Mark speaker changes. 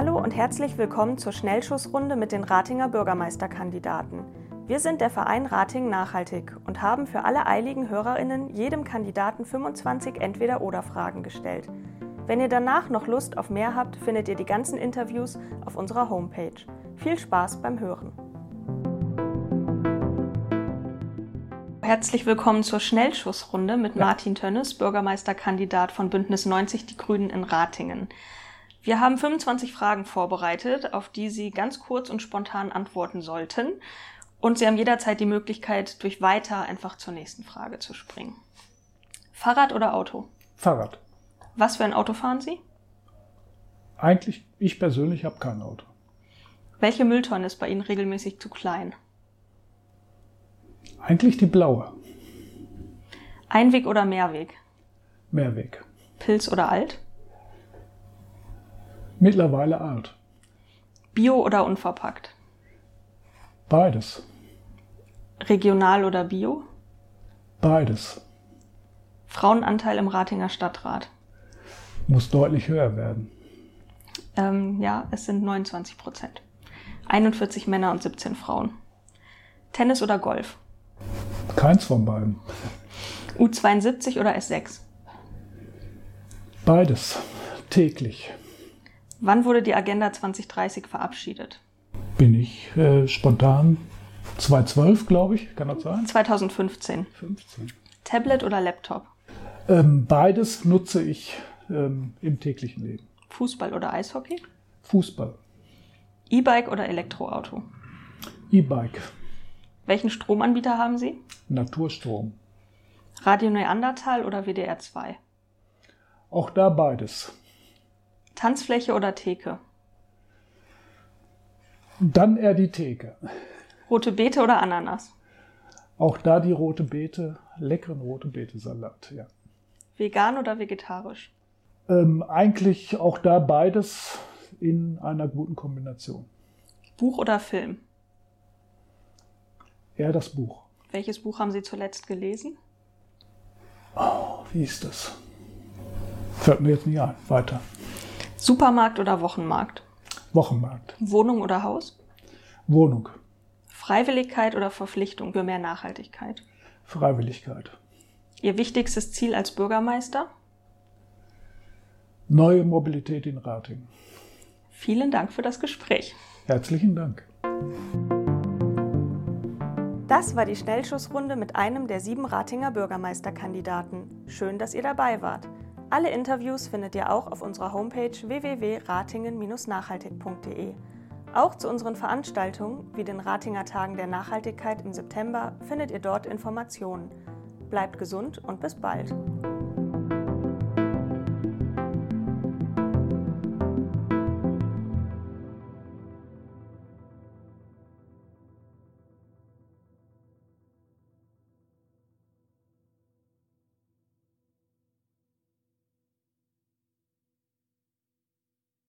Speaker 1: Hallo und herzlich willkommen zur Schnellschussrunde mit den Ratinger Bürgermeisterkandidaten. Wir sind der Verein Rating Nachhaltig und haben für alle eiligen Hörerinnen jedem Kandidaten 25 Entweder-Oder-Fragen gestellt. Wenn ihr danach noch Lust auf mehr habt, findet ihr die ganzen Interviews auf unserer Homepage. Viel Spaß beim Hören. Herzlich willkommen zur Schnellschussrunde mit Martin Tönnes, Bürgermeisterkandidat von Bündnis 90 Die Grünen in Ratingen. Wir haben 25 Fragen vorbereitet, auf die Sie ganz kurz und spontan antworten sollten. Und Sie haben jederzeit die Möglichkeit, durch weiter einfach zur nächsten Frage zu springen. Fahrrad oder Auto?
Speaker 2: Fahrrad.
Speaker 1: Was für ein Auto fahren Sie?
Speaker 2: Eigentlich, ich persönlich habe kein Auto.
Speaker 1: Welche Mülltonne ist bei Ihnen regelmäßig zu klein?
Speaker 2: Eigentlich die blaue.
Speaker 1: Einweg oder Mehrweg?
Speaker 2: Mehrweg.
Speaker 1: Pilz oder alt?
Speaker 2: Mittlerweile alt.
Speaker 1: Bio oder unverpackt?
Speaker 2: Beides.
Speaker 1: Regional oder Bio?
Speaker 2: Beides.
Speaker 1: Frauenanteil im Ratinger Stadtrat?
Speaker 2: Muss deutlich höher werden.
Speaker 1: Ähm, ja, es sind 29 Prozent. 41 Männer und 17 Frauen. Tennis oder Golf?
Speaker 2: Keins von beiden.
Speaker 1: U72 oder S6?
Speaker 2: Beides. Täglich.
Speaker 1: Wann wurde die Agenda 2030 verabschiedet?
Speaker 2: Bin ich äh, spontan 2012, glaube ich, kann das sein?
Speaker 1: 2015.
Speaker 2: 15.
Speaker 1: Tablet oder Laptop?
Speaker 2: Ähm, beides nutze ich ähm, im täglichen Leben.
Speaker 1: Fußball oder Eishockey?
Speaker 2: Fußball.
Speaker 1: E-Bike oder Elektroauto?
Speaker 2: E-Bike.
Speaker 1: Welchen Stromanbieter haben Sie?
Speaker 2: Naturstrom.
Speaker 1: Radio Neandertal oder WDR 2?
Speaker 2: Auch da beides.
Speaker 1: Tanzfläche oder Theke?
Speaker 2: Dann eher die Theke.
Speaker 1: Rote Beete oder Ananas?
Speaker 2: Auch da die rote Beete, leckeren rote Beete-Salat, ja.
Speaker 1: Vegan oder vegetarisch?
Speaker 2: Ähm, eigentlich auch da beides in einer guten Kombination.
Speaker 1: Buch oder Film?
Speaker 2: Eher das Buch.
Speaker 1: Welches Buch haben Sie zuletzt gelesen?
Speaker 2: Oh, wie ist das? Fällt mir jetzt nicht ein. Weiter.
Speaker 1: Supermarkt oder Wochenmarkt?
Speaker 2: Wochenmarkt.
Speaker 1: Wohnung oder Haus?
Speaker 2: Wohnung.
Speaker 1: Freiwilligkeit oder Verpflichtung für mehr Nachhaltigkeit?
Speaker 2: Freiwilligkeit.
Speaker 1: Ihr wichtigstes Ziel als Bürgermeister?
Speaker 2: Neue Mobilität in Rating.
Speaker 1: Vielen Dank für das Gespräch.
Speaker 2: Herzlichen Dank.
Speaker 1: Das war die Schnellschussrunde mit einem der sieben Ratinger Bürgermeisterkandidaten. Schön, dass ihr dabei wart. Alle Interviews findet ihr auch auf unserer Homepage www.ratingen-nachhaltig.de. Auch zu unseren Veranstaltungen, wie den Ratinger Tagen der Nachhaltigkeit im September, findet ihr dort Informationen. Bleibt gesund und bis bald.